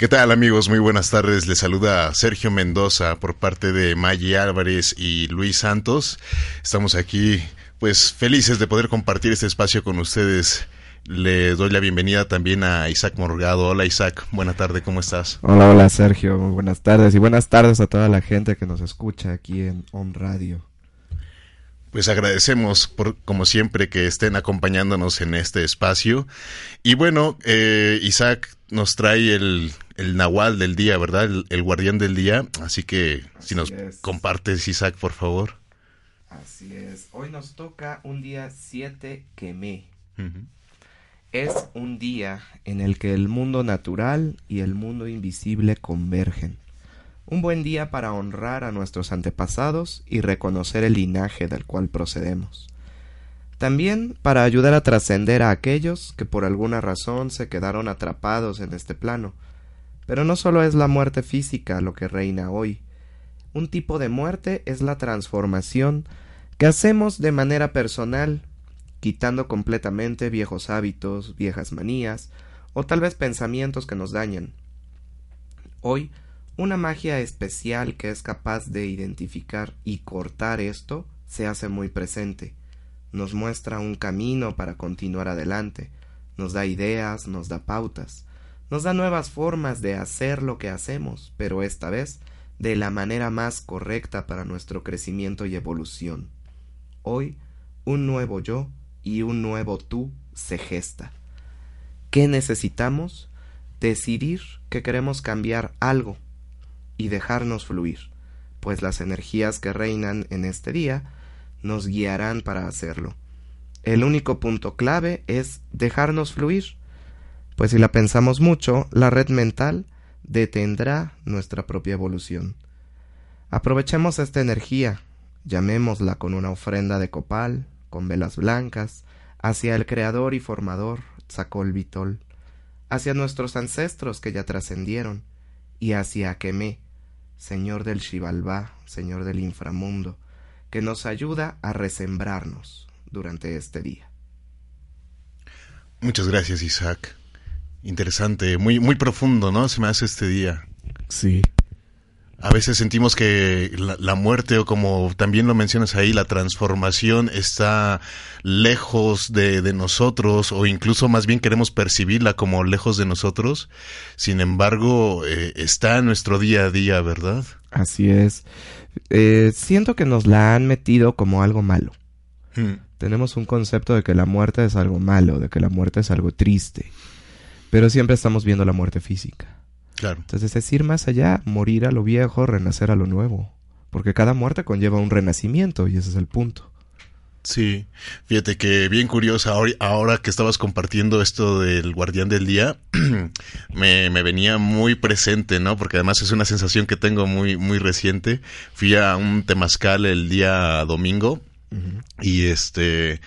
¿Qué tal amigos? Muy buenas tardes. Les saluda Sergio Mendoza por parte de Maggie Álvarez y Luis Santos. Estamos aquí pues felices de poder compartir este espacio con ustedes. Le doy la bienvenida también a Isaac Morgado. Hola Isaac, buena tarde, ¿cómo estás? Hola, hola Sergio, muy buenas tardes y buenas tardes a toda la gente que nos escucha aquí en On Radio. Pues agradecemos, por, como siempre, que estén acompañándonos en este espacio. Y bueno, eh, Isaac nos trae el, el Nahual del día, ¿verdad? El, guardián del día. Así que si nos compartes, Isaac, por favor. Así es. Hoy nos toca un día 7 que Es un día en el que el mundo natural y el mundo invisible convergen. Un buen día para honrar a nuestros antepasados y reconocer el linaje del cual procedemos. También para ayudar a trascender a aquellos que por alguna razón se quedaron atrapados en este plano. Pero no solo es la muerte física lo que reina hoy. Un tipo de muerte es la transformación que hacemos de manera personal, quitando completamente viejos hábitos, viejas manías, o tal vez pensamientos que nos dañan. Hoy una magia especial que es capaz de identificar y cortar esto se hace muy presente. Nos muestra un camino para continuar adelante, nos da ideas, nos da pautas, nos da nuevas formas de hacer lo que hacemos, pero esta vez de la manera más correcta para nuestro crecimiento y evolución. Hoy, un nuevo yo y un nuevo tú se gesta. ¿Qué necesitamos? Decidir que queremos cambiar algo y dejarnos fluir, pues las energías que reinan en este día nos guiarán para hacerlo. El único punto clave es dejarnos fluir, pues si la pensamos mucho, la red mental detendrá nuestra propia evolución. Aprovechemos esta energía, llamémosla con una ofrenda de copal, con velas blancas, hacia el creador y formador, Tzakol Vitol, hacia nuestros ancestros que ya trascendieron, y hacia Akemé, Señor del Shivalba, Señor del inframundo, que nos ayuda a resembrarnos durante este día. Muchas gracias, Isaac. Interesante, muy, muy profundo, ¿no? Se me hace este día. Sí. A veces sentimos que la, muerte o como también lo mencionas ahí, la transformación está lejos de, nosotros o incluso más bien queremos percibirla como lejos de nosotros. Sin embargo, eh, está en nuestro día a día, ¿verdad? Así es. Eh, siento que nos la han metido como algo malo. Hmm. Tenemos un concepto de que la muerte es algo malo, de que la muerte es algo triste. Pero siempre estamos viendo la muerte física. Entonces es ir más allá, morir a lo viejo, renacer a lo nuevo. Porque cada muerte conlleva un renacimiento y ese es el punto. Sí, fíjate que bien curiosa, ahora, que estabas compartiendo esto del guardián del día, me, venía muy presente, ¿no? Porque además es una sensación que tengo muy, muy reciente. Fui a un temazcal el día domingo y este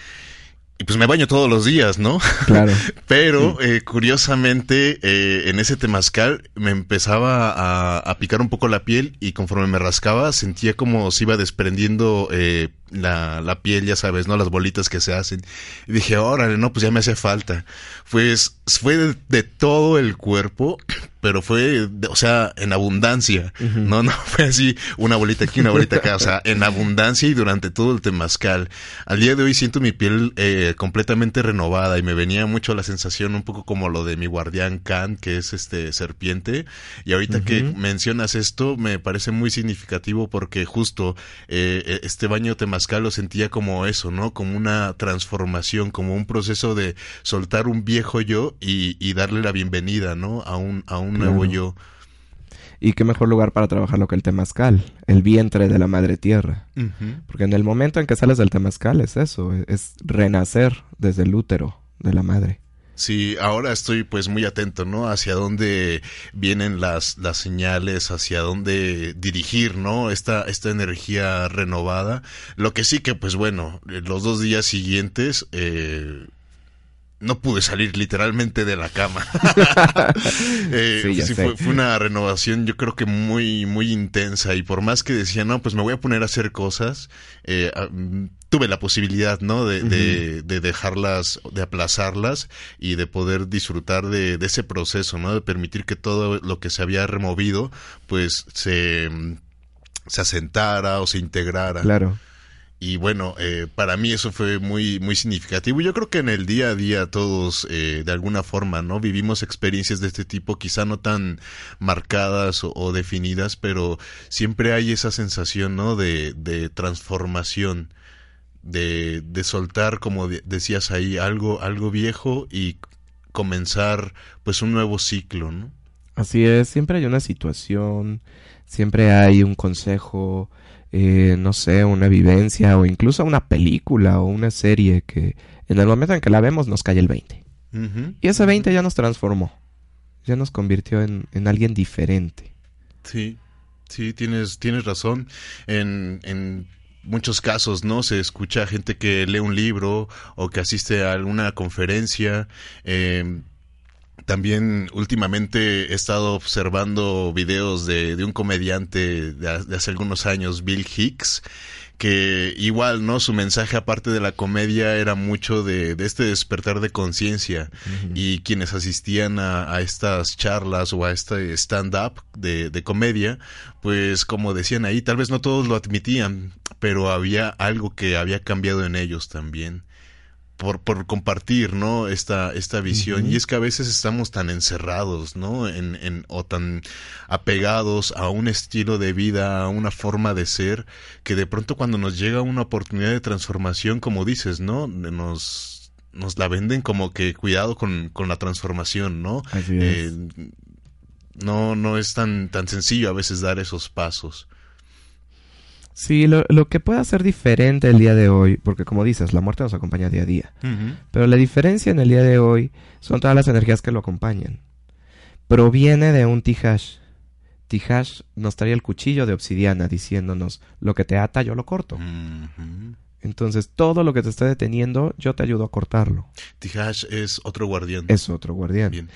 y pues me baño todos los días, ¿no? Claro. Pero eh, curiosamente eh, en ese temazcal me empezaba a, a, picar un poco la piel y conforme me rascaba sentía como se iba desprendiendo eh, la, la, piel, ya sabes, ¿no? Las bolitas que se hacen. Y dije, órale, no, pues ya me hace falta. Pues fue de, todo el cuerpo, pero fue, o sea, en abundancia. No, no fue así una bolita aquí, una bolita acá, o sea, en abundancia y durante todo el temazcal. Al día de hoy siento mi piel eh, completamente renovada y me venía mucho la sensación un poco como lo de mi guardián Khan, que es este serpiente. Y ahorita que mencionas esto, me parece muy significativo porque justo eh, este baño temazcal lo sentía como eso, ¿no? Como una transformación, como un proceso de soltar un viejo yo y, darle la bienvenida, ¿no? A un, a un nuevo yo. Y qué mejor lugar para trabajarlo que el temazcal, el vientre de la madre tierra. Porque en el momento en que sales del temazcal es eso, es renacer desde el útero de la madre. Sí, ahora estoy pues muy atento, ¿no? Hacia dónde vienen las, las señales, hacia dónde dirigir, ¿no? Esta, esta energía renovada. Lo que sí que pues bueno, los dos días siguientes eh, no pude salir literalmente de la cama. Eh, sí, fue, una renovación yo creo que muy, muy intensa y por más que decía, no, pues me voy a poner a hacer cosas, eh, ah, mm, tuve la posibilidad, ¿no? De, de, dejarlas, de aplazarlas y de poder disfrutar de, de, ese proceso, ¿no? De permitir que todo lo que se había removido, pues se, se asentara o se integrara. Claro. Y bueno, eh, para mí eso fue muy, muy significativo. Yo creo que en el día a día todos, eh, de alguna forma, ¿no? Vivimos experiencias de este tipo, quizá no tan marcadas o, definidas, pero siempre hay esa sensación, ¿no? De, de transformación, de, de soltar, como decías ahí, algo, algo viejo y comenzar, pues, un nuevo ciclo, ¿no? Así es, siempre hay una situación, siempre hay un consejo, eh, no sé, una vivencia o incluso una película o una serie que en el momento en que la vemos nos cae el 20. Y ese 20 ya nos transformó, ya nos convirtió en, en alguien diferente. Sí, sí, tienes, tienes razón. En, en muchos casos, ¿no? Se escucha gente que lee un libro o que asiste a alguna conferencia. Eh, también últimamente he estado observando videos de, de un comediante de, hace algunos años, Bill Hicks, que igual, ¿no? Su mensaje aparte de la comedia era mucho de, de este despertar de conciencia. Y quienes asistían a, a, estas charlas o a este stand-up de, de comedia, pues como decían ahí, tal vez no todos lo admitían, pero había algo que había cambiado en ellos también por, por compartir, ¿no? Esta, esta visión. Y es que a veces estamos tan encerrados, ¿no? En, en, o tan apegados a un estilo de vida, a una forma de ser, que de pronto cuando nos llega una oportunidad de transformación, como dices, ¿no? Nos, nos la venden como que cuidado con, con la transformación, ¿no? Eh, no, no es tan, tan sencillo a veces dar esos pasos. Sí, lo, lo, que puede hacer diferente el día de hoy, porque como dices, la muerte nos acompaña día a día, pero la diferencia en el día de hoy son todas las energías que lo acompañan. Proviene de un Tijash. Tijash nos trae el cuchillo de obsidiana diciéndonos, lo que te ata yo lo corto. Entonces, todo lo que te está deteniendo, yo te ayudo a cortarlo. Tijash es otro guardián. Es otro guardián.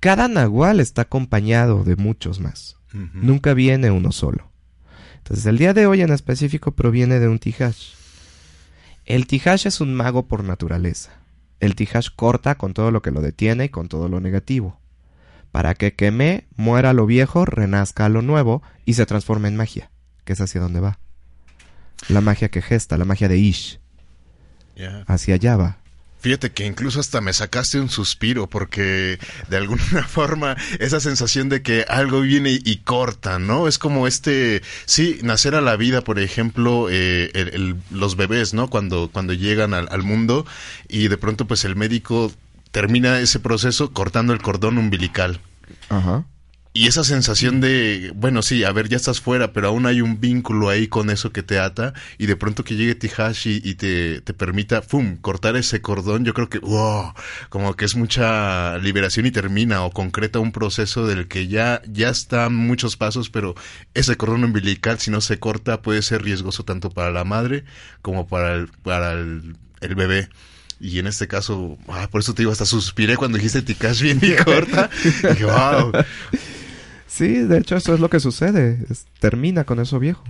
Cada nahual está acompañado de muchos más. Nunca viene uno solo. Entonces, el día de hoy en específico proviene de un Tijash. El Tijash es un mago por naturaleza. El Tijash corta con todo lo que lo detiene y con todo lo negativo. Para que queme, muera lo viejo, renazca lo nuevo y se transforme en magia, que es hacia donde va. La magia que gesta, la magia de Ish. Hacia allá va. Fíjate que incluso hasta me sacaste un suspiro porque de alguna forma esa sensación de que algo viene y corta, ¿no? Es como este, sí, nacer a la vida, por ejemplo, eh, los bebés, ¿no? Cuando, cuando llegan al, al mundo y de pronto pues el médico termina ese proceso cortando el cordón umbilical. Ajá. Y esa sensación de, bueno, sí, a ver, ya estás fuera, pero aún hay un vínculo ahí con eso que te ata, y de pronto que llegue Tihashi y te, te permita, ¡fum!, cortar ese cordón, yo creo que, wow, como que es mucha liberación y termina o concreta un proceso del que ya, ya están muchos pasos, pero ese cordón umbilical, si no se corta, puede ser riesgoso tanto para la madre como para el, para el, el bebé. Y en este caso, ah, por eso te digo, hasta suspiré cuando dijiste Ticash bien y corta. y dije, wow. Sí, de hecho eso es lo que sucede. termina con eso viejo.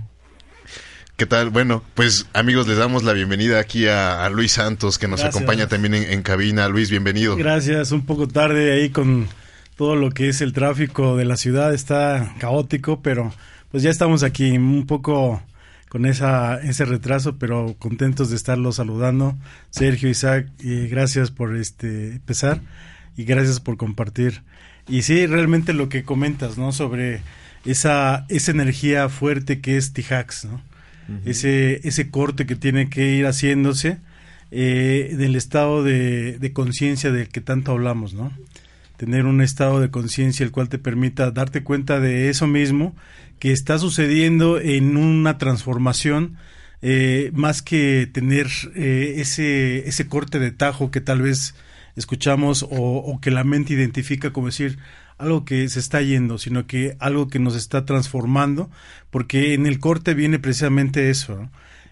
¿Qué tal? Bueno, pues amigos, les damos la bienvenida aquí a, Luis Santos, que nos acompaña también en, cabina. Luis, bienvenido. Gracias, un poco tarde ahí con todo lo que es el tráfico de la ciudad. Está caótico, pero pues ya estamos aquí un poco con esa, ese retraso, pero contentos de estarlos saludando. Sergio, Isaac, y gracias por este empezar y gracias por compartir y sí, realmente lo que comentas, ¿no? Sobre esa, esa energía fuerte que es Tijax, ¿no? ese, ese corte que tiene que ir haciéndose eh, del estado de, de conciencia del que tanto hablamos, ¿no? tener un estado de conciencia el cual te permita darte cuenta de eso mismo que está sucediendo en una transformación eh, más que tener eh, ese, ese corte de tajo que tal vez escuchamos o, que la mente identifica como decir algo que se está yendo, sino que algo que nos está transformando, porque en el corte viene precisamente eso,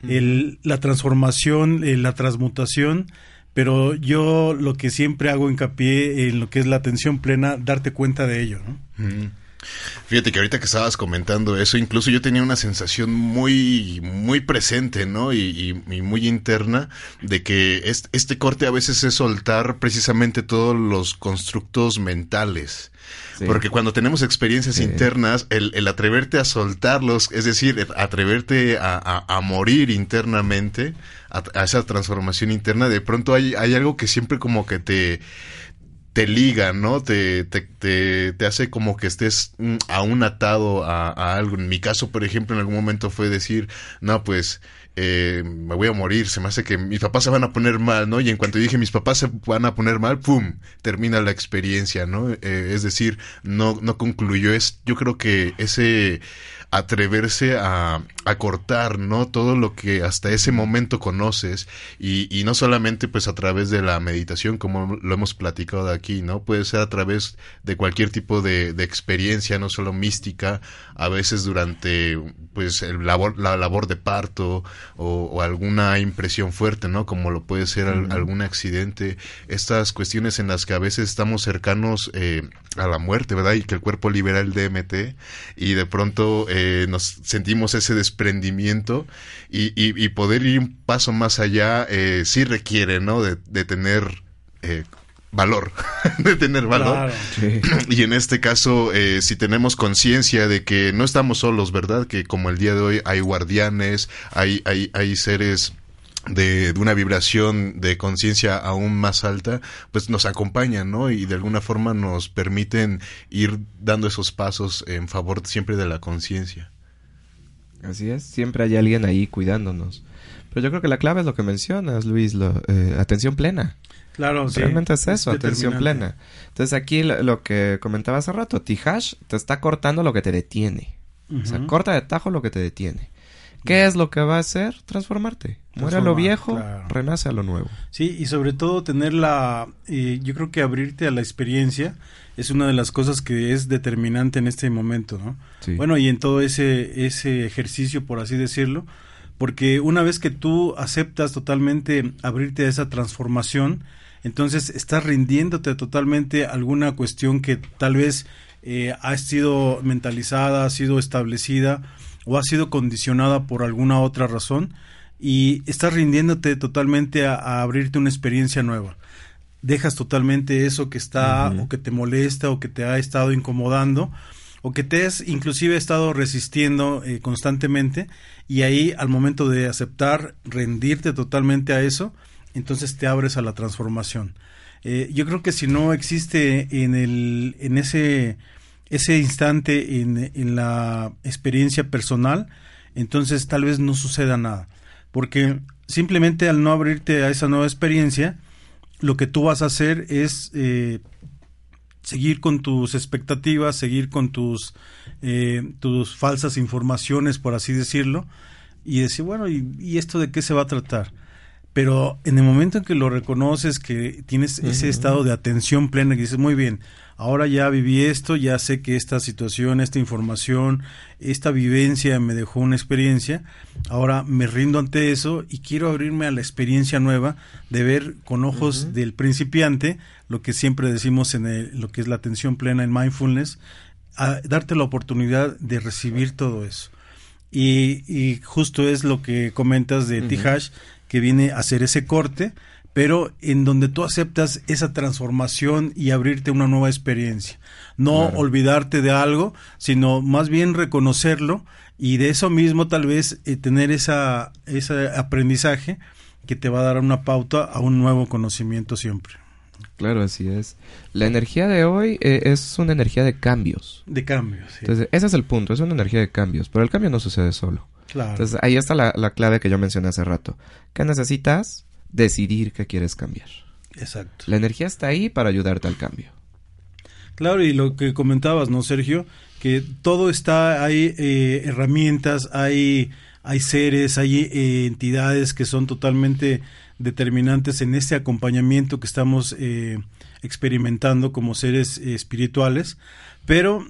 el, la transformación, eh, la transmutación, pero yo lo que siempre hago hincapié en lo que es la atención plena, darte cuenta de ello. ¿no? Fíjate que ahorita que estabas comentando eso, incluso yo tenía una sensación muy, muy presente, ¿no? Y, muy interna de que este, corte a veces es soltar precisamente todos los constructos mentales. Porque cuando tenemos experiencias internas, el, atreverte a soltarlos, es decir, atreverte a, morir internamente, a, a, esa transformación interna, de pronto hay, hay algo que siempre como que te te liga, ¿no? Te, te, te, hace como que estés mm, aún atado a, algo. En mi caso, por ejemplo, en algún momento fue decir, no, pues eh, me voy a morir, se me hace que mis papás se van a poner mal, ¿no? Y en cuanto dije mis papás se van a poner mal, ¡pum! termina la experiencia, ¿no? Eh, es decir, no, no concluyó. Es, yo creo que ese atreverse a, a, cortar, ¿no? Todo lo que hasta ese momento conoces y, y, no solamente pues a través de la meditación como lo hemos platicado aquí, ¿no? Puede ser a través de cualquier tipo de, de experiencia, no solo mística, a veces durante pues el labor, la labor de parto o, alguna impresión fuerte, ¿no? Como lo puede ser algún accidente, estas cuestiones en las que a veces estamos cercanos eh, a la muerte, ¿verdad? Y que el cuerpo libera el DMT y de pronto eh, nos sentimos ese desprendimiento y, y, poder ir un paso más allá eh, sí requiere, ¿no? De, de tener eh, valor, de tener valor. Y en este caso, eh, si tenemos conciencia de que no estamos solos, ¿verdad? Que como el día de hoy hay guardianes, hay, hay, hay seres de, una vibración de conciencia aún más alta, pues nos acompañan, ¿no? Y de alguna forma nos permiten ir dando esos pasos en favor siempre de la conciencia. Así es, siempre hay alguien ahí cuidándonos. Pero yo creo que la clave es lo que mencionas, Luis, lo, eh, atención plena. Claro, Realmente es eso, atención plena. Entonces aquí lo, que comentaba hace rato, Tihash te está cortando lo que te detiene. O sea, corta de tajo lo que te detiene. ¿Qué es lo que va a hacer? Transformarte. Muere a lo viejo, renace a lo nuevo. Sí, y sobre todo tener la... Eh, yo creo que abrirte a la experiencia es una de las cosas que es determinante en este momento, ¿no? Bueno, y en todo ese, ese ejercicio, por así decirlo, porque una vez que tú aceptas totalmente abrirte a esa transformación, entonces estás rindiéndote totalmente a alguna cuestión que tal vez eh, ha sido mentalizada, ha sido establecida o ha sido condicionada por alguna otra razón y estás rindiéndote totalmente a, abrirte una experiencia nueva. Dejas totalmente eso que está o que te molesta o que te ha estado incomodando o que te has inclusive estado resistiendo eh, constantemente y ahí al momento de aceptar, rendirte totalmente a eso, entonces te abres a la transformación. Eh, yo creo que si no existe en, el, en ese, ese instante en, en, la experiencia personal, entonces tal vez no suceda nada. Porque simplemente al no abrirte a esa nueva experiencia, lo que tú vas a hacer es eh, seguir con tus expectativas, seguir con tus, eh, tus falsas informaciones, por así decirlo, y decir, bueno, ¿y, ¿y esto de qué se va a tratar? Pero en el momento en que lo reconoces, que tienes ese estado de atención plena, que dices, muy bien, ahora ya viví esto, ya sé que esta situación, esta información, esta vivencia me dejó una experiencia, ahora me rindo ante eso y quiero abrirme a la experiencia nueva de ver con ojos del principiante, lo que siempre decimos en lo que es la atención plena en mindfulness, a darte la oportunidad de recibir todo eso. Y, justo es lo que comentas de Tihash, que viene a hacer ese corte, pero en donde tú aceptas esa transformación y abrirte una nueva experiencia. No olvidarte de algo, sino más bien reconocerlo y de eso mismo tal vez eh, tener esa, ese aprendizaje que te va a dar una pauta a un nuevo conocimiento siempre. Claro, así es. La energía de hoy eh, es una energía de cambios. De cambios, sí. Entonces, ese es el punto, es una energía de cambios, pero el cambio no sucede solo. Entonces ahí está la, clave que yo mencioné hace rato. ¿Qué necesitas? Decidir qué quieres cambiar. Exacto. La energía está ahí para ayudarte al cambio. Claro, y lo que comentabas, ¿no, Sergio? Que todo está, hay eh, herramientas, hay, hay seres, hay eh, entidades que son totalmente determinantes en este acompañamiento que estamos eh, experimentando como seres espirituales, pero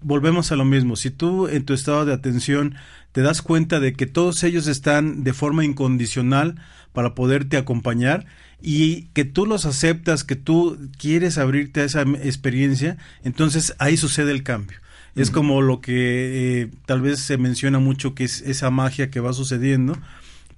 volvemos a lo mismo, si tú en tu estado de atención te das cuenta de que todos ellos están de forma incondicional para poderte acompañar y que tú los aceptas, que tú quieres abrirte a esa experiencia, entonces ahí sucede el cambio. Es como lo que eh, tal vez se menciona mucho que es esa magia que va sucediendo,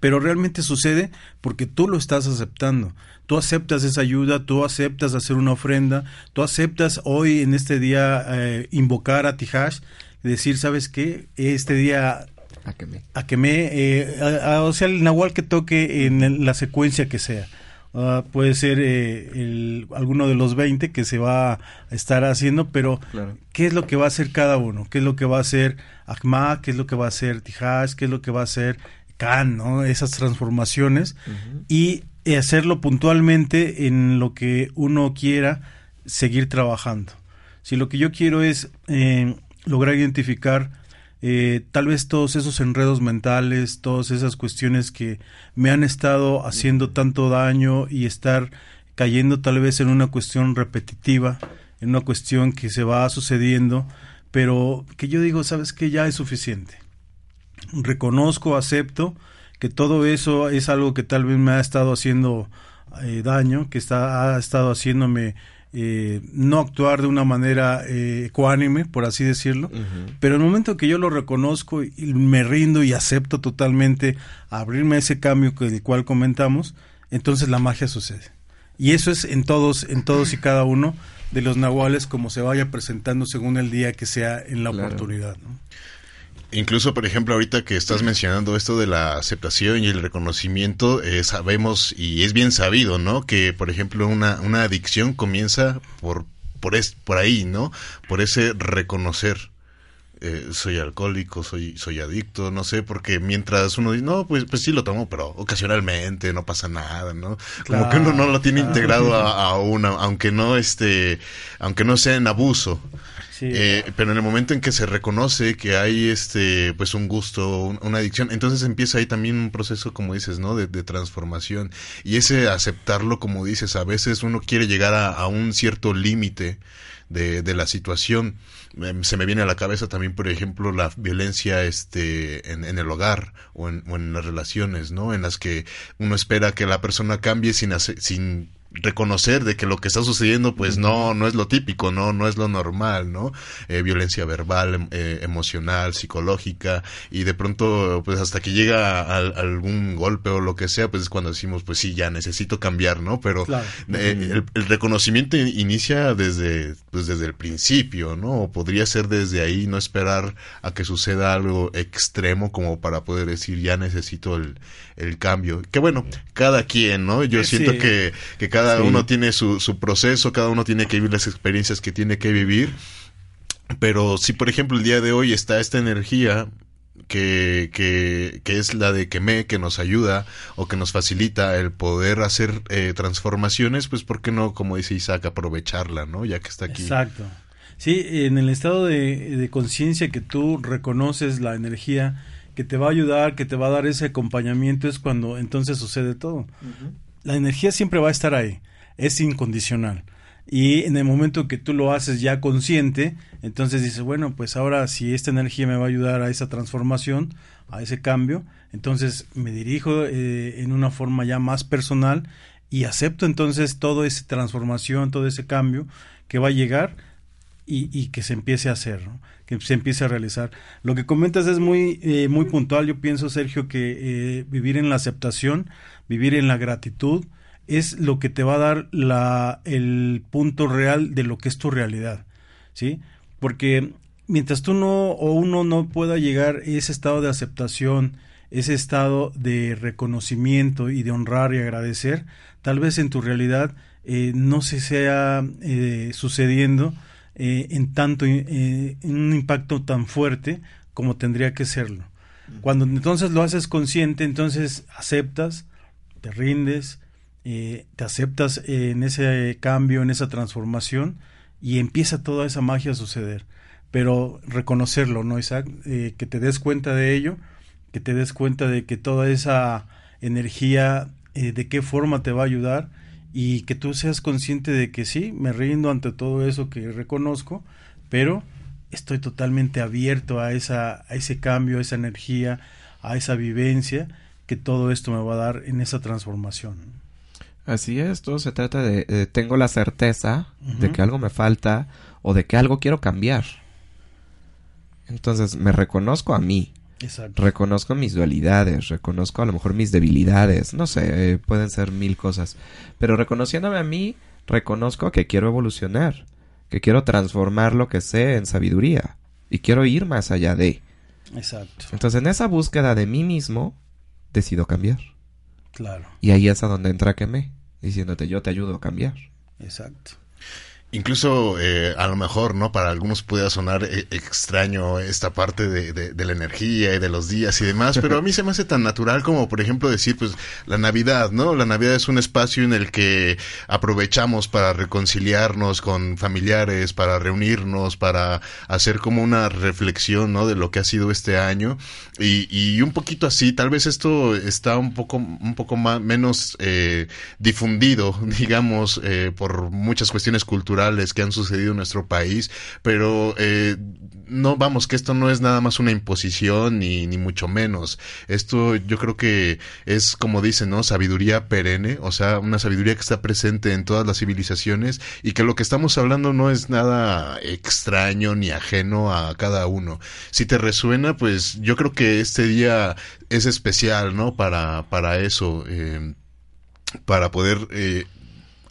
pero realmente sucede porque tú lo estás aceptando. Tú aceptas esa ayuda, tú aceptas hacer una ofrenda, tú aceptas hoy en este día eh, invocar a Tijash, decir, ¿sabes qué? Este día a que me. A que me, eh, o sea, el nahual que toque en la secuencia que sea. Ah, puede ser eh, el, alguno de los 20 que se va a estar haciendo, pero ¿qué es lo que va a hacer cada uno? ¿Qué es lo que va a hacer Akma? ¿Qué es lo que va a hacer Tijash? ¿Qué es lo que va a hacer Khan? ¿no? Esas transformaciones y hacerlo puntualmente en lo que uno quiera seguir trabajando. Si lo que yo quiero es eh, lograr identificar eh, tal vez todos esos enredos mentales, todas esas cuestiones que me han estado haciendo tanto daño y estar cayendo tal vez en una cuestión repetitiva, en una cuestión que se va sucediendo, pero que yo digo, sabes que ya es suficiente. Reconozco, acepto que todo eso es algo que tal vez me ha estado haciendo eh, daño, que está, ha estado haciéndome eh, no actuar de una manera eh, ecuánime, por así decirlo, pero en el momento que yo lo reconozco y me rindo y acepto totalmente abrirme a ese cambio del cual comentamos, entonces la magia sucede. Y eso es en todos, en todos y cada uno de los nahuales como se vaya presentando según el día que sea en la oportunidad. Incluso, por ejemplo, ahorita que estás mencionando esto de la aceptación y el reconocimiento, eh, sabemos y es bien sabido, ¿no? Que, por ejemplo, una, una adicción comienza por, por, es, por ahí, ¿no? Por ese reconocer. Eh, soy alcohólico, soy, soy adicto, no sé, porque mientras uno dice, no, pues, pues sí lo tomo, pero ocasionalmente no pasa nada, ¿no? Como que uno no lo tiene integrado a, a una, aunque no, este, aunque no sea en abuso. Eh, pero en el momento en que se reconoce que hay este pues un gusto, una adicción, entonces empieza ahí también un proceso, como dices, ¿no? De, transformación. Y ese aceptarlo, como dices, a veces uno quiere llegar a, un cierto límite de, de, la situación. Em, se me viene a la cabeza también, por ejemplo, la violencia este, en, en el hogar o en, o en, las relaciones, ¿no? En las que uno espera que la persona cambie sin, sin reconocer de que lo que está sucediendo pues no no es lo típico no no es lo normal no eh, violencia verbal em, eh, emocional psicológica y de pronto pues hasta que llega a, algún golpe o lo que sea pues es cuando decimos pues sí ya necesito cambiar no pero eh, el, reconocimiento inicia desde pues desde el principio no o podría ser desde ahí no esperar a que suceda algo extremo como para poder decir ya necesito el, el cambio. Que bueno cada quien no yo siento que que cada cada uno tiene su, su proceso, cada uno tiene que vivir las experiencias que tiene que vivir. Pero si, por ejemplo, el día de hoy está esta energía que, que, que, es la de Quemé, que nos ayuda o que nos facilita el poder hacer eh, transformaciones, pues ¿por qué no, como dice Isaac, aprovecharla, ¿no? Ya que está aquí. Exacto. Sí, en el estado de, de conciencia que tú reconoces la energía que te va a ayudar, que te va a dar ese acompañamiento, es cuando entonces sucede todo la energía siempre va a estar ahí, es incondicional. Y en el momento que tú lo haces ya consciente, entonces dices, bueno, pues ahora si esta energía me va a ayudar a esa transformación, a ese cambio, entonces me dirijo eh, en una forma ya más personal y acepto entonces toda esa transformación, todo ese cambio que va a llegar y, que se empiece a hacer, que se empiece a realizar. Lo que comentas es muy, eh, muy puntual. Yo pienso, Sergio, que eh, vivir en la aceptación vivir en la gratitud, es lo que te va a dar la, el punto real de lo que es tu realidad, ¿sí? Porque mientras tú no o uno no pueda llegar a ese estado de aceptación, ese estado de reconocimiento y de honrar y agradecer, tal vez en tu realidad eh, no se sea eh, sucediendo eh, en tanto en un impacto tan fuerte como tendría que serlo. Cuando entonces lo haces consciente, entonces aceptas, te rindes, eh, te aceptas en ese cambio, en esa transformación y empieza toda esa magia a suceder. Pero reconocerlo, ¿no, Isaac? Eh, que te des cuenta de ello, que te des cuenta de que toda esa energía, eh, de qué forma te va a ayudar y que tú seas consciente de que sí, me rindo ante todo eso que reconozco, pero estoy totalmente abierto a, esa, a ese cambio, a esa energía, a esa vivencia que todo esto me va a dar en esa transformación. Así es, todo se trata de, tengo la certeza de que algo me falta o de que algo quiero cambiar. Entonces me reconozco a mí. Exacto. Reconozco mis dualidades, reconozco a lo mejor mis debilidades, no sé, eh, pueden ser mil cosas. Pero reconociéndome a mí, reconozco que quiero evolucionar, que quiero transformar lo que sé en sabiduría y quiero ir más allá de. Exacto. Entonces en esa búsqueda de mí mismo, decido cambiar. Claro. Y ahí es a donde entra Keme, diciéndote yo te ayudo a cambiar. Exacto. Incluso eh, a lo mejor, ¿no? Para algunos pueda sonar eh, extraño esta parte de, de, la energía y de los días y demás, pero a mí se me hace tan natural como, por ejemplo, decir, pues, la Navidad, ¿no? La Navidad es un espacio en el que aprovechamos para reconciliarnos con familiares, para reunirnos, para hacer como una reflexión, ¿no? De lo que ha sido este año y, y un poquito así, tal vez esto está un poco, un poco más, menos eh, difundido, digamos, eh, por muchas cuestiones culturales que han sucedido en nuestro país, pero eh, no vamos, que esto no es nada más una imposición ni, ni mucho menos. Esto yo creo que es como dicen, ¿no? Sabiduría perenne, o sea, una sabiduría que está presente en todas las civilizaciones y que lo que estamos hablando no es nada extraño ni ajeno a cada uno. Si te resuena, pues yo creo que este día es especial, ¿no? Para, para eso. Eh, para poder eh,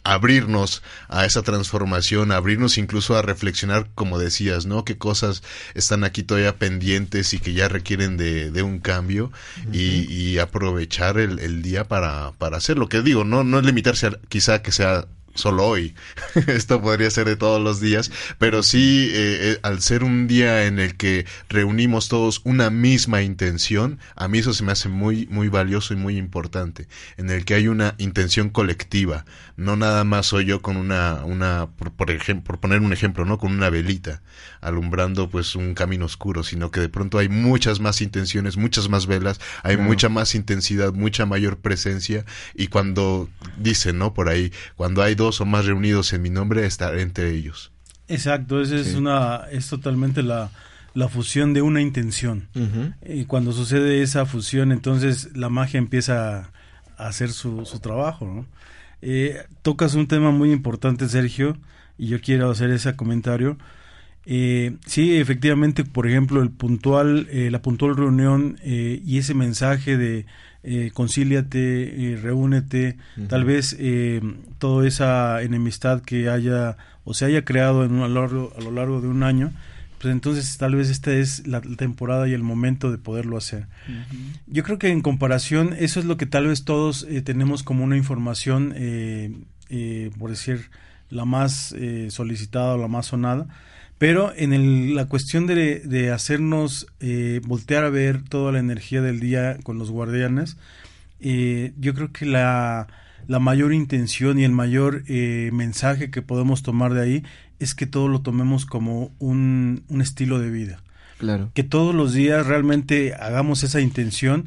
abrirnos a esa transformación, abrirnos incluso a reflexionar, como decías, ¿no? Qué cosas están aquí todavía pendientes y que ya requieren de, de un cambio y, y, aprovechar el, el, día para, para hacerlo. Que digo, no, no es limitarse a, quizá que sea solo hoy. Esto podría ser de todos los días, pero sí, eh, eh, al ser un día en el que reunimos todos una misma intención, a mí eso se me hace muy, muy valioso y muy importante, en el que hay una intención colectiva, no nada más soy yo con una, una, por, ejemplo, por poner un ejemplo, ¿no? Con una velita alumbrando pues un camino oscuro, sino que de pronto hay muchas más intenciones, muchas más velas, hay mucha más intensidad, mucha mayor presencia y cuando dicen, ¿no? Por ahí, cuando hay dos o más reunidos en mi nombre, estar entre ellos. Exacto, esa es una, es totalmente la, la fusión de una intención. Y cuando sucede esa fusión, entonces la magia empieza a hacer su, su trabajo. Eh, tocas un tema muy importante, Sergio, y yo quiero hacer ese comentario. Eh, sí, efectivamente, por ejemplo, el puntual, eh, la puntual reunión y ese mensaje de eh, concíliate, eh, reúnete, tal vez eh, toda esa enemistad que haya o se haya creado en a, lo largo, de un año, pues entonces tal vez esta es la temporada y el momento de poderlo hacer. Yo creo que en comparación, eso es lo que tal vez todos eh, tenemos como una información, por decir, la más solicitada o la más sonada, pero en la cuestión de, hacernos eh, voltear a ver toda la energía del día con los guardianes, eh, yo creo que la, la, mayor intención y el mayor eh, mensaje que podemos tomar de ahí es que todo lo tomemos como un, un estilo de vida. Claro. Que todos los días realmente hagamos esa intención,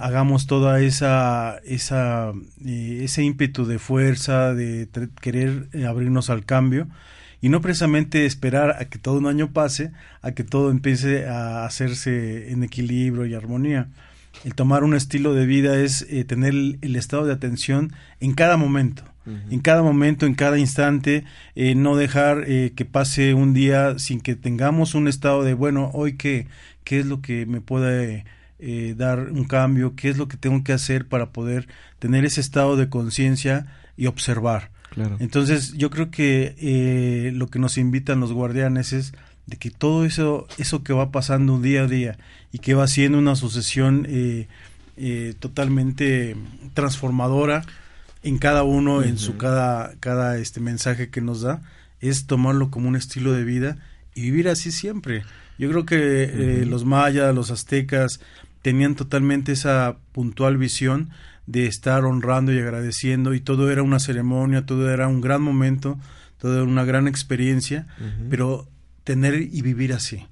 hagamos toda esa, esa ese ímpetu de fuerza, de querer abrirnos al cambio y no precisamente esperar a que todo un año pase, a que todo empiece a hacerse en equilibrio y armonía. El tomar un estilo de vida es eh, tener el, estado de atención en cada momento, en cada momento, en cada instante, eh, no dejar eh, que pase un día sin que tengamos un estado de, bueno, hoy qué, qué es lo que me puede dar un cambio, qué es lo que tengo que hacer para poder tener ese estado de conciencia y observar. Entonces yo creo que eh, lo que nos invitan los guardianes es de que todo eso, eso que va pasando día a día y que va siendo una sucesión eh, eh, totalmente transformadora en cada uno, en su cada, cada este mensaje que nos da, es tomarlo como un estilo de vida y vivir así siempre. Yo creo que los mayas, los aztecas tenían totalmente esa puntual visión de estar honrando y agradeciendo y todo era una ceremonia, todo era un gran momento toda una gran experiencia, pero tener y vivir así.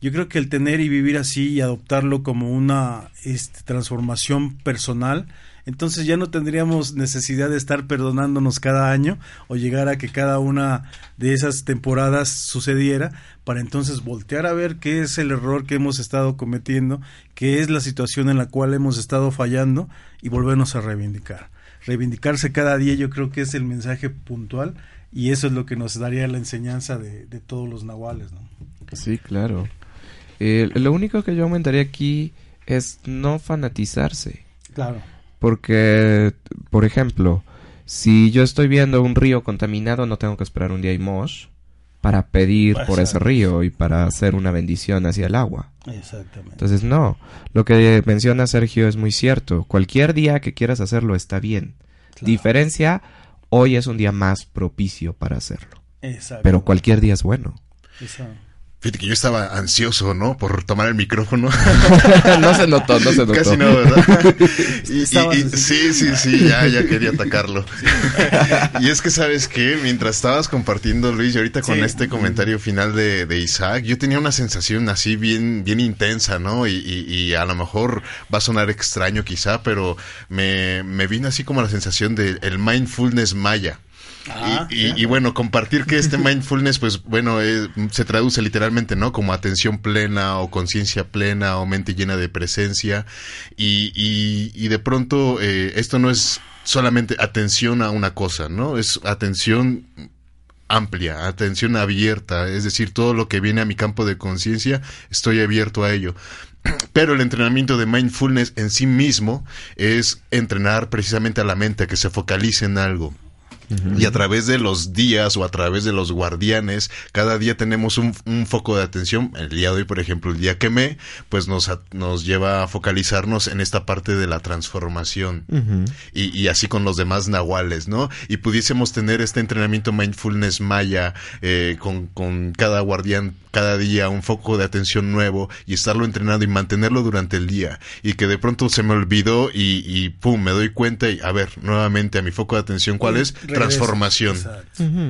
Yo creo que el tener y vivir así y adoptarlo como una este, transformación personal, entonces ya no tendríamos necesidad de estar perdonándonos cada año o llegar a que cada una de esas temporadas sucediera para entonces voltear a ver qué es el error que hemos estado cometiendo, qué es la situación en la cual hemos estado fallando y volvernos a reivindicar. Reivindicarse cada día yo creo que es el mensaje puntual y eso es lo que nos daría la enseñanza de, todos los nahuales. ¿no? Sí, claro. Eh, lo único que yo aumentaría aquí es no fanatizarse. Claro. Porque, por ejemplo, si yo estoy viendo un río contaminado, no tengo que esperar un día y mos para pedir por ese río y para hacer una bendición hacia el agua. Exactamente. Entonces, no. Lo que menciona Sergio es muy cierto. Cualquier día que quieras hacerlo está bien. Diferencia, hoy es un día más propicio para hacerlo. Exacto. Pero cualquier día es bueno. Exacto. Fíjate que yo estaba ansioso, ¿no? Por tomar el micrófono. no se notó, no se notó. Casi no, ¿verdad? y, sí, sí, sí, ya, ya quería atacarlo. y es que, ¿sabes qué? Mientras estabas compartiendo, Luis, y ahorita con este comentario final de, de, Isaac, yo tenía una sensación así bien, bien intensa, ¿no? Y, y, a lo mejor va a sonar extraño quizá, pero me, me vino así como la sensación del el mindfulness maya. Ah, y, bueno, compartir que este mindfulness, pues bueno, eh, se traduce literalmente, ¿no? Como atención plena o conciencia plena o mente llena de presencia. Y, y de pronto eh, esto no es solamente atención a una cosa, ¿no? Es atención amplia, atención abierta, es decir, todo lo que viene a mi campo de conciencia, estoy abierto a ello. Pero el entrenamiento de mindfulness en sí mismo es entrenar precisamente a la mente a que se focalice en algo y a través de los días o a través de los guardianes, cada día tenemos un, foco de atención. El día de hoy, por ejemplo, el día que me, pues nos, nos lleva a focalizarnos en esta parte de la transformación. y, y, así con los demás nahuales, ¿no? Y pudiésemos tener este entrenamiento mindfulness maya eh, con, con cada guardián cada día un foco de atención nuevo y estarlo entrenando y mantenerlo durante el día y que de pronto se me olvidó y, y pum, me doy cuenta y a ver, nuevamente a mi foco de atención, ¿cuál es? Transformación.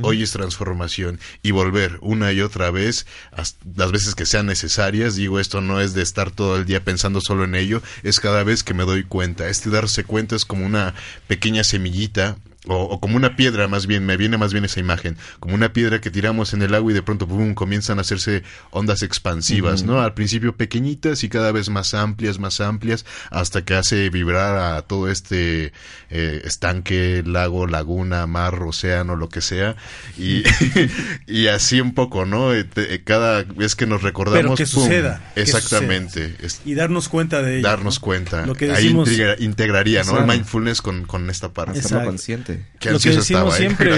Hoy es transformación y volver una y otra vez, las veces que sean necesarias. Digo, esto no es de estar todo el día pensando solo en ello, es cada vez que me doy cuenta. Este darse cuenta es como una pequeña semillita o, como una piedra más bien, me viene más bien esa imagen, como una piedra que tiramos en el agua y de pronto boom, comienzan a hacerse ondas expansivas, ¿no? Al principio pequeñitas y cada vez más amplias, más amplias, hasta que hace vibrar a todo este eh, estanque, lago, laguna, mar, océano, lo que sea, y, y así un poco, ¿no? Eh, eh, cada vez que nos recordamos... Pero que suceda. Exactamente. Y darnos cuenta de ello. Darnos cuenta. Lo que decimos, Ahí integraría, ¿no? El mindfulness con, con esta parte. Estar consciente lo que decimos siempre,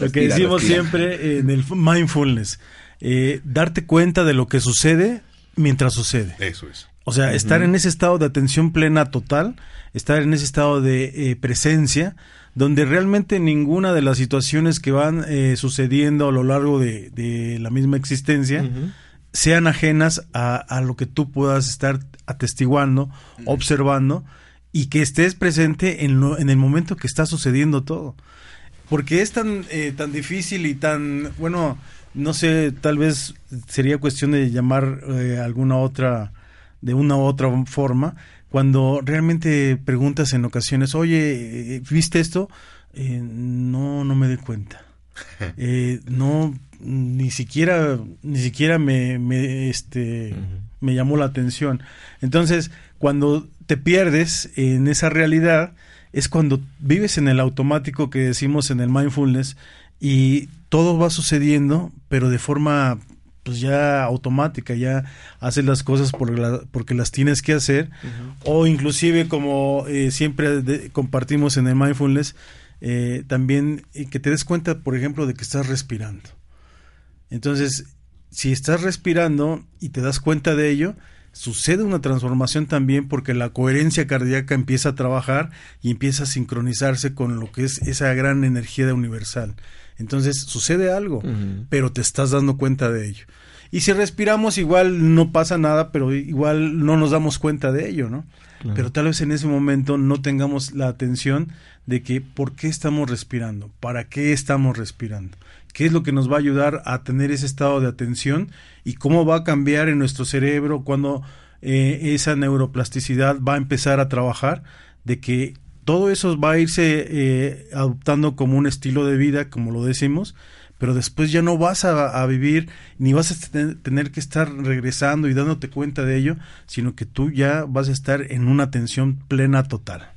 lo que decimos siempre en el mindfulness, eh, darte cuenta de lo que sucede mientras sucede. Eso es. O sea, estar en ese estado de atención plena total, estar en ese estado de eh, presencia, donde realmente ninguna de las situaciones que van eh, sucediendo a lo largo de, la misma existencia sean ajenas a, lo que tú puedas estar atestiguando, observando, y que estés presente en, lo, en el momento que está sucediendo todo. Porque es tan, eh, tan difícil y tan, bueno, no sé, tal vez sería cuestión de llamar eh, alguna otra, de una u otra forma, cuando realmente preguntas en ocasiones, oye, eh, ¿viste esto? no, no me doy cuenta. no, ni siquiera, ni siquiera me, me, este, me llamó la atención. Entonces, cuando te pierdes en esa realidad, es cuando vives en el automático que decimos en el mindfulness y todo va sucediendo, pero de forma pues ya automática, ya haces las cosas por porque las tienes que hacer, o inclusive como eh, siempre compartimos en el mindfulness, eh, también que te des cuenta, por ejemplo, de que estás respirando. Entonces, si estás respirando y te das cuenta de ello, sucede una transformación también porque la coherencia cardíaca empieza a trabajar y empieza a sincronizarse con lo que es esa gran energía universal. Entonces sucede algo, pero te estás dando cuenta de ello. Y si respiramos igual no pasa nada, pero igual no nos damos cuenta de ello, ¿no? Pero tal vez en ese momento no tengamos la atención de que por qué estamos respirando, para qué estamos respirando, qué es lo que nos va a ayudar a tener ese estado de atención y cómo va a cambiar en nuestro cerebro cuando eh, esa neuroplasticidad va a empezar a trabajar, de que todo eso va a irse eh, adoptando como un estilo de vida, como lo decimos, pero después ya no vas a, vivir ni vas a tener que estar regresando y dándote cuenta de ello, sino que tú ya vas a estar en una atención plena total.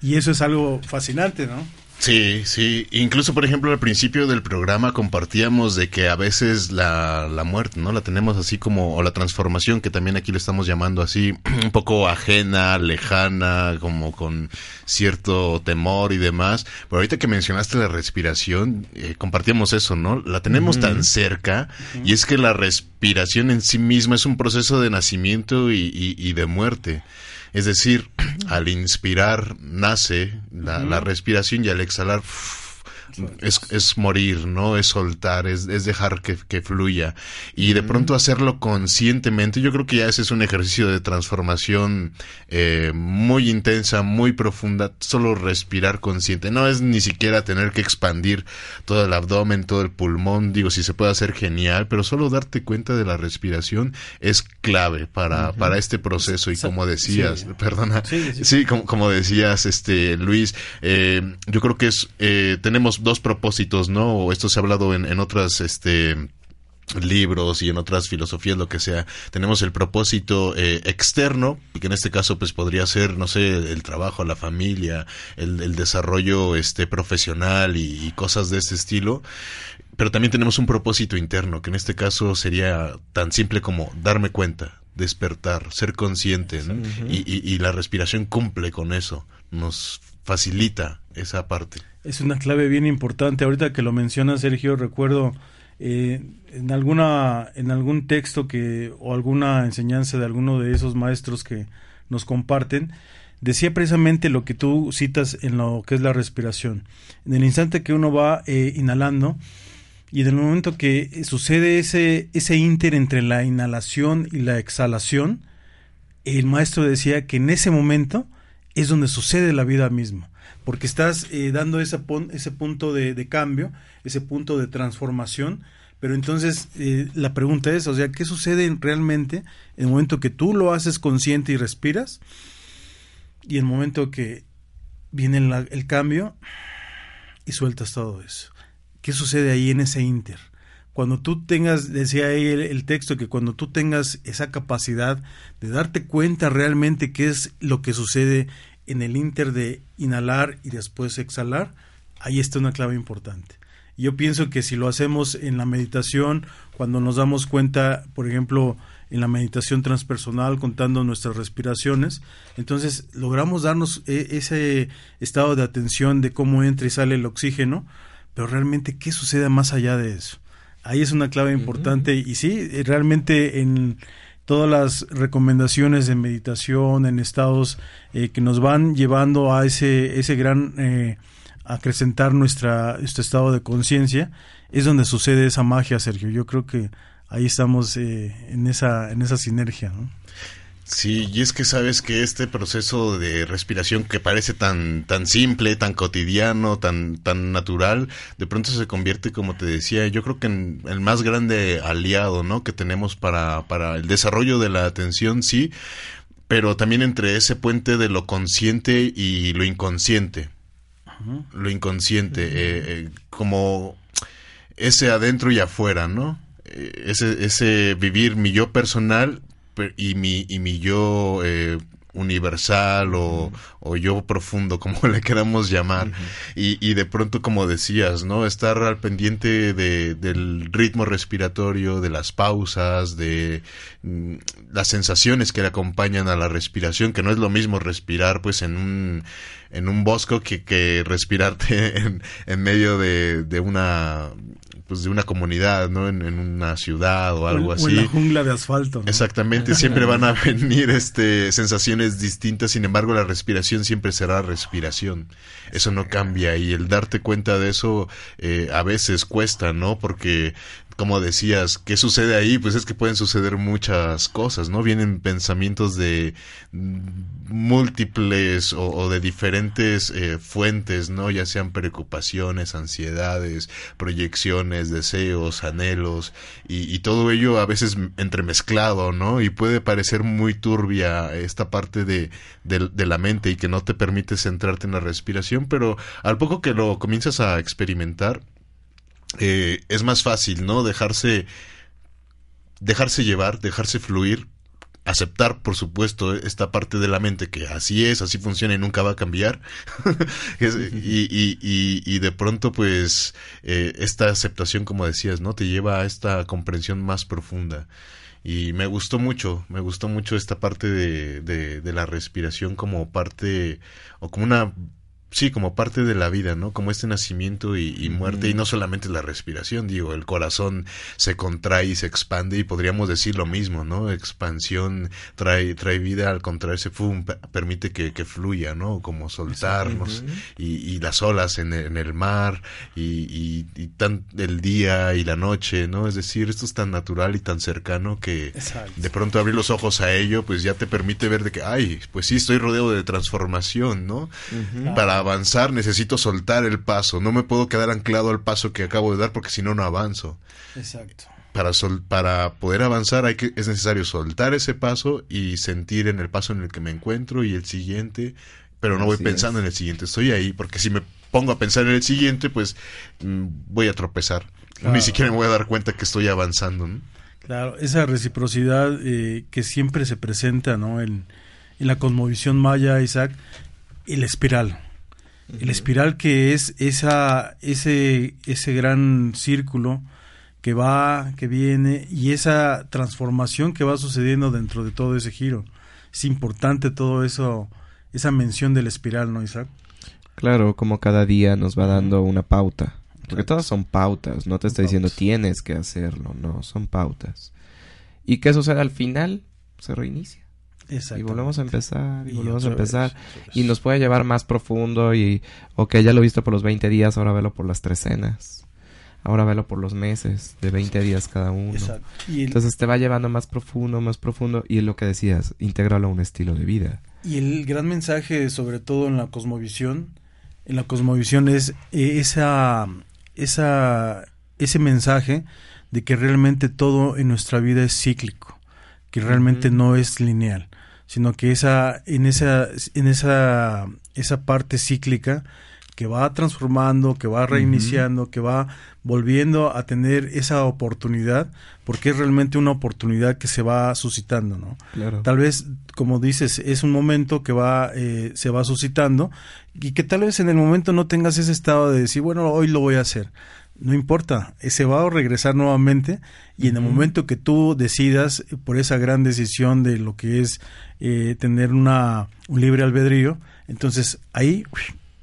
Y eso es algo fascinante, ¿no? Sí, sí. Incluso, por ejemplo, al principio del programa compartíamos de que a veces la, la muerte, ¿no? La tenemos así como, o la transformación, que también aquí le estamos llamando así, un poco ajena, lejana, como con cierto temor y demás. Pero ahorita que mencionaste la respiración, eh, compartíamos eso, ¿no? La tenemos tan cerca y es que la respiración en sí misma es un proceso de nacimiento y, y de muerte. Es decir, al inspirar nace la, la respiración y al exhalar es, es, morir, ¿no? Es soltar, es, es dejar que, que, fluya. Y de pronto hacerlo conscientemente, yo creo que ya ese es un ejercicio de transformación eh, muy intensa, muy profunda, solo respirar consciente. No es ni siquiera tener que expandir todo el abdomen, todo el pulmón, digo, si se puede hacer genial, pero solo darte cuenta de la respiración es clave para, para este proceso. Y como decías, perdona, sí, como, como, decías, este, Luis, eh, yo creo que es, eh, tenemos dos propósitos, ¿no? O esto se ha hablado en, en otras, este, libros y en otras filosofías, lo que sea. Tenemos el propósito eh, externo, que en este caso pues podría ser, no sé, el trabajo, la familia, el, el desarrollo este profesional y, cosas de este estilo. Pero también tenemos un propósito interno, que en este caso sería tan simple como darme cuenta, despertar, ser consciente, y, y, y la respiración cumple con eso, nos facilita esa parte. Es una clave bien importante. Ahorita que lo menciona Sergio, recuerdo eh, en alguna en algún texto que o alguna enseñanza de alguno de esos maestros que nos comparten decía precisamente lo que tú citas en lo que es la respiración. En el instante que uno va eh, inhalando y en el momento que sucede ese ese inter entre la inhalación y la exhalación, el maestro decía que en ese momento es donde sucede la vida misma porque estás eh, dando ese, ese punto de, cambio, ese punto de transformación, pero entonces eh, la pregunta es, o sea, ¿qué sucede realmente en el momento que tú lo haces consciente y respiras? Y en el momento que viene el cambio y sueltas todo eso. ¿Qué sucede ahí en ese inter? Cuando tú tengas, decía ahí el, el texto, que cuando tú tengas esa capacidad de darte cuenta realmente qué es lo que sucede en el inter de inhalar y después exhalar, ahí está una clave importante. Yo pienso que si lo hacemos en la meditación, cuando nos damos cuenta, por ejemplo, en la meditación transpersonal, contando nuestras respiraciones, entonces logramos darnos e, ese estado de atención de cómo entra y sale el oxígeno, pero realmente qué sucede más allá de eso. Ahí es una clave importante y sí, realmente en todas las recomendaciones de meditación en estados eh, que nos van llevando a ese, ese gran eh, acrecentar nuestra, nuestro estado de conciencia, es donde sucede esa magia, Sergio. Yo creo que ahí estamos eh, en, esa, en esa sinergia. ¿no? Sí, y es que sabes que este proceso de respiración que parece tan tan simple, tan cotidiano, tan tan natural, de pronto se convierte, como te decía, yo creo que en el más grande aliado, ¿no? Que tenemos para para el desarrollo de la atención, sí, pero también entre ese puente de lo consciente y lo inconsciente, lo inconsciente, eh, eh, como ese adentro y afuera, ¿no? Eh, ese ese vivir mi yo personal y mi, y mi yo eh, universal o, o, yo profundo, como le queramos llamar. y, y, de pronto, como decías, ¿no? Estar al pendiente de, del ritmo respiratorio, de las pausas, de mm, las sensaciones que le acompañan a la respiración, que no es lo mismo respirar pues en un en un bosco que, que respirarte en, en medio de, de una pues de una comunidad, ¿no? En, una ciudad o algo así. O en la jungla de asfalto. Exactamente, siempre van a venir este sensaciones distintas, sin embargo la respiración siempre será respiración. Eso no cambia y el darte cuenta de eso eh, a veces cuesta, ¿no? Porque como decías, ¿qué sucede ahí? Pues es que pueden suceder muchas cosas, ¿no? Vienen pensamientos de múltiples o, de diferentes eh, fuentes, ¿no? Ya sean preocupaciones, ansiedades, proyecciones, deseos, anhelos, y, todo ello a veces entremezclado, ¿no? Y puede parecer muy turbia esta parte de, de la mente y que no te permite centrarte en la respiración, pero al poco que lo comienzas a experimentar, eh, es más fácil, ¿no? Dejarse, dejarse llevar, dejarse fluir, aceptar, por supuesto, esta parte de la mente que así es, así funciona y nunca va a cambiar. y, y, y, de pronto, pues, eh, esta aceptación, como decías, ¿no? Te lleva a esta comprensión más profunda. Y me gustó mucho, me gustó mucho esta parte de, de, de la respiración como parte, o como una Sí, como parte de la vida, ¿no? Como este nacimiento y, muerte, y no solamente la respiración, digo, el corazón se contrae y se expande, y podríamos decir lo mismo, ¿no? Expansión trae, trae vida, al contraerse, ¡fum! permite que, que, fluya, ¿no? Como soltarnos, y, y, las olas en el, en el mar, y, y, tan el día y la noche, ¿no? Es decir, esto es tan natural y tan cercano que de pronto abrir los ojos a ello, pues ya te permite ver de que, ay, pues sí, estoy rodeado de transformación, ¿no? Para avanzar necesito soltar el paso. No me puedo quedar anclado al paso que acabo de dar porque si no, no avanzo. Exacto. Para, sol, para poder avanzar hay que, es necesario soltar ese paso y sentir en el paso en el que me encuentro y el siguiente, pero no voy pensando en el siguiente. Estoy ahí porque si me pongo a pensar en el siguiente, pues mm, voy a tropezar. Ni siquiera me voy a dar cuenta que estoy avanzando. Claro, esa reciprocidad eh, que siempre se presenta ¿no? en, en la cosmovisión maya, Isaac, y la espiral. El espiral que es esa, ese, ese gran círculo que va, que viene y esa transformación que va sucediendo dentro de todo ese giro. Es importante todo eso, esa mención del espiral, ¿no, Isaac? Claro, como cada día nos va dando una pauta. Porque todas son pautas, no te está diciendo tienes que hacerlo, no, son pautas. ¿Y qué sucede al final? Se reinicia. Y volvemos a empezar, y, volvemos a empezar. Y nos puede llevar más profundo y, ok, ya lo he visto por los 20 días, ahora velo por las tres cenas. Ahora velo por los meses, de 20 días cada uno. Entonces te va llevando más profundo, más profundo. Y es lo que decías, intégralo a un estilo de vida. Y el gran mensaje, sobre todo en la cosmovisión, en la cosmovisión es eh, esa, esa, ese mensaje de que realmente todo en nuestra vida es cíclico, que realmente no es lineal sino que esa, en esa, en esa, esa parte cíclica que va transformando, que va reiniciando, que va volviendo a tener esa oportunidad, porque es realmente una oportunidad que se va suscitando, ¿no? Tal vez, como dices, es un momento que va, eh, se va suscitando y que tal vez en el momento no tengas ese estado de decir, bueno, hoy lo voy a hacer no importa, se va a regresar nuevamente y en el momento que tú decidas por esa gran decisión de lo que es eh, tener una, un libre albedrío, entonces ahí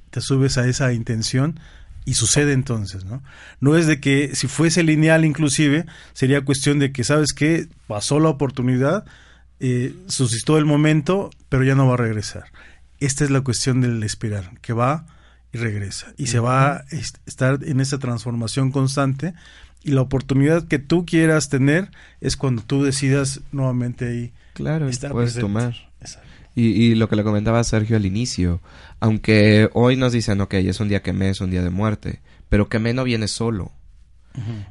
te subes a esa intención y sucede entonces, ¿no? No es de que si fuese lineal inclusive, sería cuestión de que, ¿sabes qué? Pasó la oportunidad, eh, suscitó el momento, pero ya no va a regresar. Esta es la cuestión del espiral, que va y regresa. Y se va a estar en esa transformación constante. Y la oportunidad que tú quieras tener es cuando tú decidas nuevamente ahí. Claro, estar puedes tomar. Y, y, lo que le comentaba Sergio al inicio, aunque hoy nos dicen, ok, es un día que me es un día de muerte, pero que me no viene solo.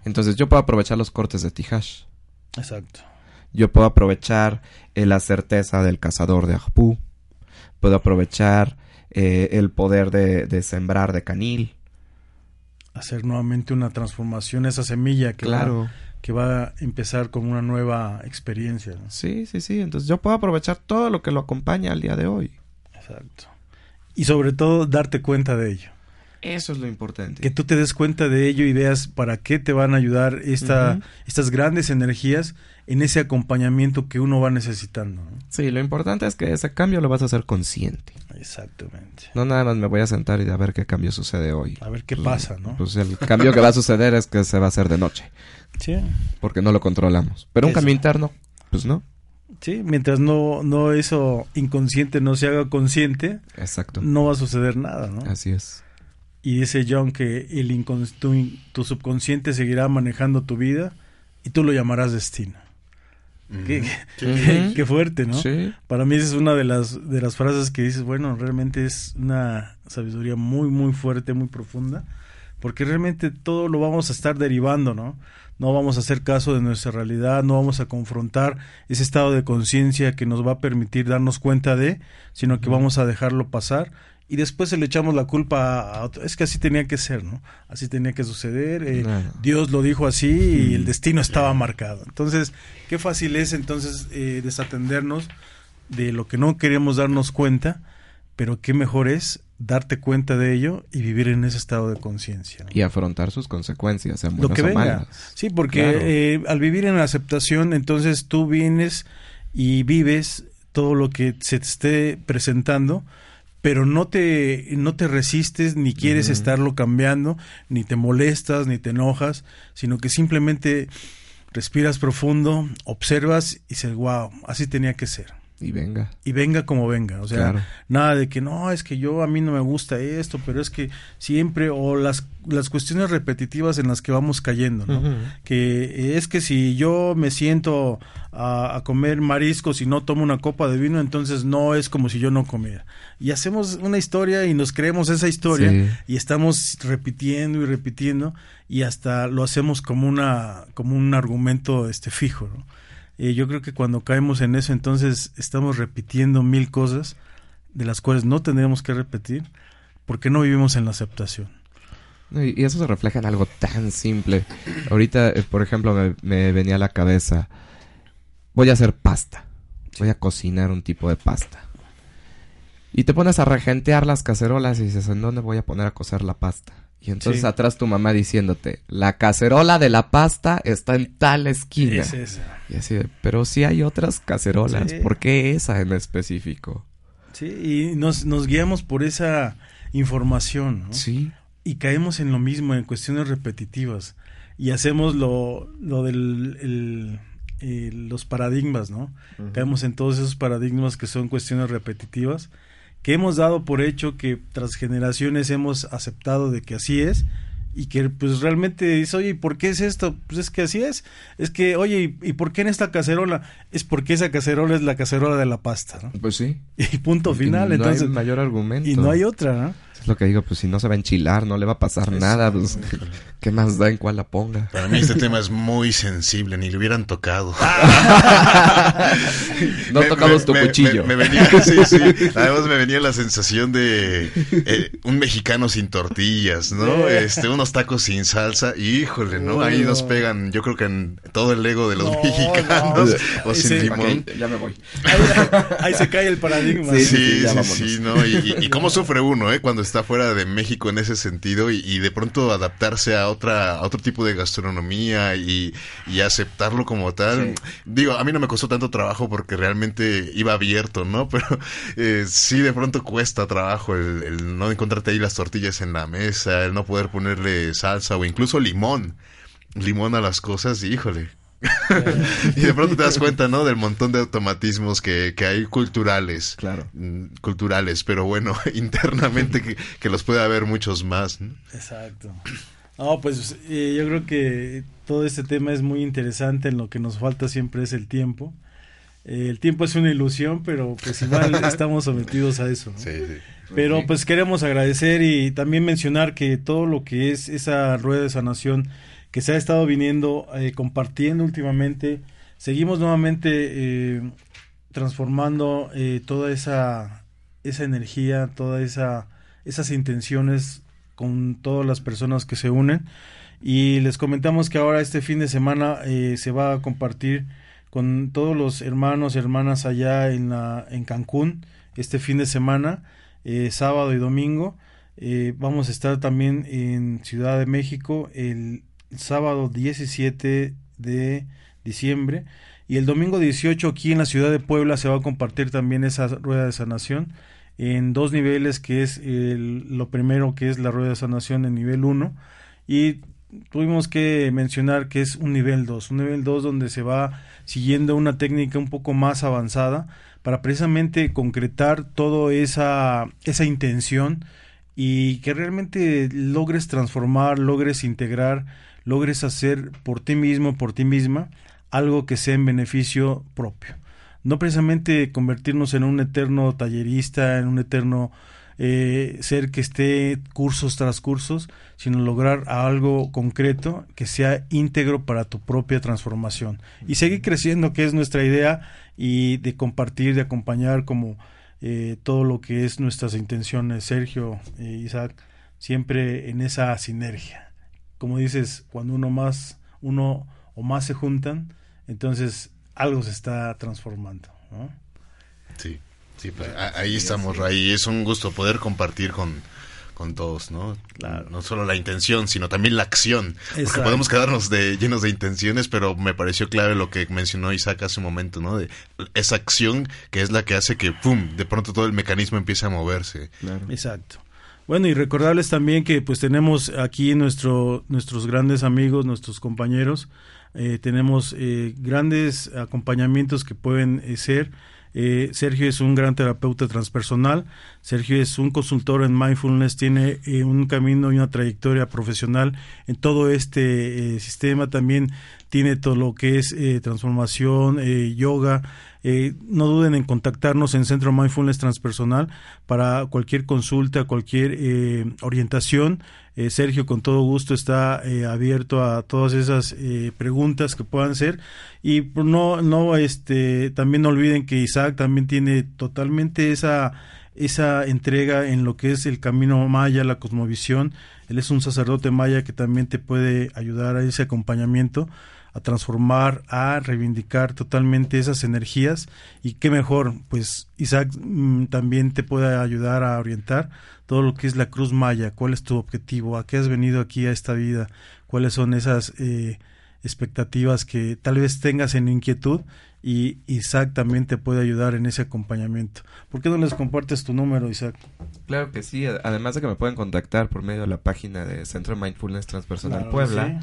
Entonces yo puedo aprovechar los cortes de Tijash. Exacto. Yo puedo aprovechar eh, la certeza del cazador de Ajpú. Puedo aprovechar eh, el poder de, sembrar de canil. Hacer nuevamente una transformación, esa semilla que, claro. va, que va a empezar con una nueva experiencia. Sí, sí, sí. Entonces yo puedo aprovechar todo lo que lo acompaña al día de hoy. Exacto. Y sobre todo darte cuenta de ello. Eso es lo importante. Que tú te des cuenta de ello y veas para qué te van a ayudar esta, estas grandes energías en ese acompañamiento que uno va necesitando. Sí, lo importante es que ese cambio lo vas a hacer consciente. Exactamente. No nada más me voy a sentar y a ver qué cambio sucede hoy. A ver qué pues, pasa, ¿no? Pues el cambio que va a suceder es que se va a hacer de noche. Sí. Porque no lo controlamos. Pero un cambio interno, pues no. Sí, mientras no, no eso inconsciente no se haga consciente, Exacto. no va a suceder nada, ¿no? Así es. Y dice John que el tu, subconsciente seguirá manejando tu vida y tú lo llamarás destino. qué, fuerte, ¿no? Para mí esa es una de las, de las frases que dices, bueno, realmente es una sabiduría muy, muy fuerte, muy profunda, porque realmente todo lo vamos a estar derivando, ¿no? No vamos a hacer caso de nuestra realidad, no vamos a confrontar ese estado de conciencia que nos va a permitir darnos cuenta de, sino que vamos a dejarlo pasar y después se le echamos la culpa a otro. Es que así tenía que ser, ¿no? Así tenía que suceder. Eh, Dios lo dijo así y el destino estaba marcado. Entonces, qué fácil es entonces eh, desatendernos de lo que no queremos darnos cuenta, pero qué mejor es darte cuenta de ello y vivir en ese estado de conciencia. Y afrontar sus consecuencias, lo que venga. Sí, porque eh, al vivir en la aceptación, entonces tú vienes y vives todo lo que se te esté presentando pero no te, no te resistes, ni quieres estarlo cambiando, ni te molestas, ni te enojas, sino que simplemente respiras profundo, observas y dices, wow, así tenía que ser. Y venga. Y venga como venga. O sea, nada de que no, es que yo a mí no me gusta esto, pero es que siempre, o las, las cuestiones repetitivas en las que vamos cayendo, ¿no? Que es que si yo me siento a, comer mariscos y no tomo una copa de vino, entonces no es como si yo no comiera. Y hacemos una historia y nos creemos esa historia y estamos repitiendo y repitiendo y hasta lo hacemos como una como un argumento este fijo, ¿no? Eh, yo creo que cuando caemos en eso, entonces estamos repitiendo mil cosas de las cuales no tendríamos que repetir porque no vivimos en la aceptación. y, eso se refleja en algo tan simple. Ahorita, eh, por ejemplo, me, venía a la cabeza, voy a hacer pasta, voy a cocinar un tipo de pasta. Y te pones a regentear las cacerolas y dices, ¿en dónde voy a poner a cocer la pasta? Y entonces atrás tu mamá diciéndote, la cacerola de la pasta está en tal esquina. Es esa. Y así pero si hay otras cacerolas, ¿por qué esa en específico? Sí, y nos, nos guiamos por esa información, ¿no? Sí. Y caemos en lo mismo, en cuestiones repetitivas. Y hacemos lo, lo del los paradigmas, ¿no? Caemos en todos esos paradigmas que son cuestiones repetitivas que hemos dado por hecho que tras generaciones hemos aceptado de que así es y que pues realmente dice, oye, ¿y por qué es esto? Pues es que así es. Es que, oye, ¿y, por qué en esta cacerola? Es porque esa cacerola es la cacerola de la pasta, ¿no? Pues sí. Y punto final, no entonces. Hay mayor argumento. Y no hay otra, ¿no? Es lo que digo, pues si no se va a enchilar, no le va a pasar nada, pues ¿qué más da en cuál la ponga? Para mí este tema es muy sensible, ni le hubieran tocado. no tocamos tu cuchillo. Me, venía, sí, sí. Además me venía la sensación de eh, un mexicano sin tortillas, ¿no? Este, unos tacos sin salsa, híjole, ¿no? Ahí nos pegan, yo creo que en todo el ego de los mexicanos. O sin limón. ya me voy. Ahí, se cae el paradigma. Sí, sí, sí, sí, ¿no? Y, y, cómo sufre uno, ¿eh? Cuando está fuera de México en ese sentido y, de pronto adaptarse a otra otro tipo de gastronomía y, aceptarlo como tal. Digo, a mí no me costó tanto trabajo porque realmente iba abierto, ¿no? Pero eh, sí de pronto cuesta trabajo el, el no encontrarte ahí las tortillas en la mesa, el no poder ponerle salsa o incluso limón. Limón a las cosas, híjole. Y de pronto te das cuenta, ¿no? Del montón de automatismos que, que hay culturales. Claro. Mm, culturales, pero bueno, internamente que, los puede haber muchos más. Exacto. No, pues eh, yo creo que todo este tema es muy interesante. En lo que nos falta siempre es el tiempo. Eh, el tiempo es una ilusión, pero pues igual estamos sometidos a eso. Sí, sí. Pero pues queremos agradecer y también mencionar que todo lo que es esa rueda de sanación que se ha estado viniendo eh, compartiendo últimamente. Seguimos nuevamente eh, transformando eh, toda esa, esa energía, todas esa, esas intenciones con todas las personas que se unen. Y les comentamos que ahora este fin de semana se va a compartir con todos los hermanos y hermanas allá en, la, en Cancún este fin de semana, sábado y domingo. vamos a estar también en Ciudad de México el sábado 17 de diciembre. Y el domingo 18 aquí en la ciudad de Puebla se va a compartir también esa rueda de sanación en dos niveles, que es lo primero que es la rueda de sanación en nivel 1 y tuvimos que mencionar que es un nivel 2, un nivel 2 donde se va siguiendo una técnica un poco más avanzada para precisamente concretar toda esa, esa intención y que realmente logres transformar, logres integrar, logres hacer por ti mismo, por ti misma, algo que sea en beneficio propio. No precisamente convertirnos en un eterno tallerista, en un eterno eh, ser que esté cursos tras cursos, sino lograr algo concreto que sea íntegro para tu propia transformación. Y seguir creciendo, que es nuestra idea, y de compartir, de acompañar como eh, todo lo que es nuestras intenciones, Sergio, e Isaac, siempre en esa sinergia. Como dices, cuando uno más, uno o más se juntan, entonces algo se está transformando. Sí, sí, pues, ahí estamos, Ray. Es un gusto poder compartir con, con todos, ¿no? No solo la intención, sino también la acción. Porque podemos quedarnos de, llenos de intenciones, pero me pareció clave lo que mencionó Isaac hace un momento, ¿no? De esa acción que es la que hace que, ¡pum!, de pronto todo el mecanismo empiece a moverse. Exacto. Bueno, y recordarles también que pues tenemos aquí nuestro, nuestros grandes amigos, nuestros compañeros, eh, tenemos eh, grandes acompañamientos que pueden eh, ser. Sergio es un gran terapeuta transpersonal. Sergio es un consultor en mindfulness, tiene un camino y una trayectoria profesional en todo este sistema. También tiene todo lo que es transformación, yoga. No duden en contactarnos en Centro Mindfulness Transpersonal para cualquier consulta, cualquier orientación. Eh, Sergio con todo gusto está eh, abierto a todas esas eh, preguntas que puedan ser y pues, no no este también no olviden que Isaac también tiene totalmente esa esa entrega en lo que es el camino maya, la cosmovisión. Él es un sacerdote maya que también te puede ayudar a ese acompañamiento a transformar, a reivindicar totalmente esas energías y qué mejor, pues Isaac mm, también te puede ayudar a orientar todo lo que es la cruz maya, cuál es tu objetivo, a qué has venido aquí a esta vida, cuáles son esas eh, expectativas que tal vez tengas en inquietud y Isaac también te puede ayudar en ese acompañamiento. ¿Por qué no les compartes tu número, Isaac? Claro que sí, además de que me pueden contactar por medio de la página de Centro Mindfulness Transpersonal Puebla.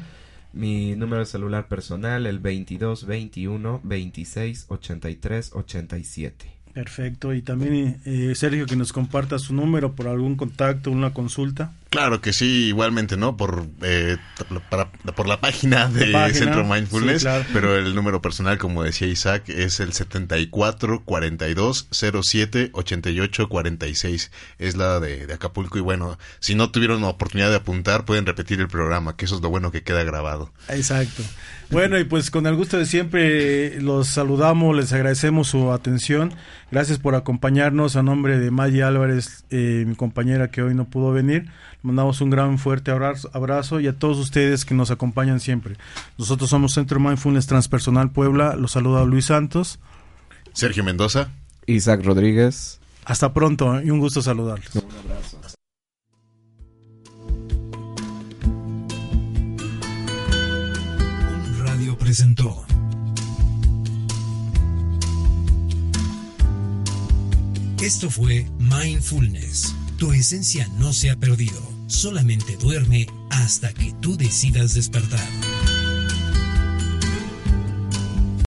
Mi número de celular personal, el 22 21 26 83 87. Perfecto. Y también, eh, Sergio, que nos comparta su número por algún contacto, una consulta. Claro que sí, igualmente, ¿no? Por, eh, por la página de Centro Mindfulness, pero el número personal, como decía Isaac, es el 74 42 07 88 46. Es la de, de Acapulco y bueno, si no tuvieron la oportunidad de apuntar, pueden repetir el programa, que eso es lo bueno que queda grabado. Exacto. Bueno, y pues con el gusto de siempre los saludamos, les agradecemos su atención. Gracias por acompañarnos a nombre de Maggie Álvarez, eh, mi compañera que hoy no pudo venir. Mandamos un gran fuerte abrazo, abrazo y a todos ustedes que nos acompañan siempre. Nosotros somos Centro Mindfulness Transpersonal Puebla. Los saluda Luis Santos. Sergio Mendoza. Isaac Rodríguez. Hasta pronto y un gusto saludarlos. Un abrazo. radio presentó. Esto fue Mindfulness tu esencia no se ha perdido, solamente duerme hasta que tú decidas despertar.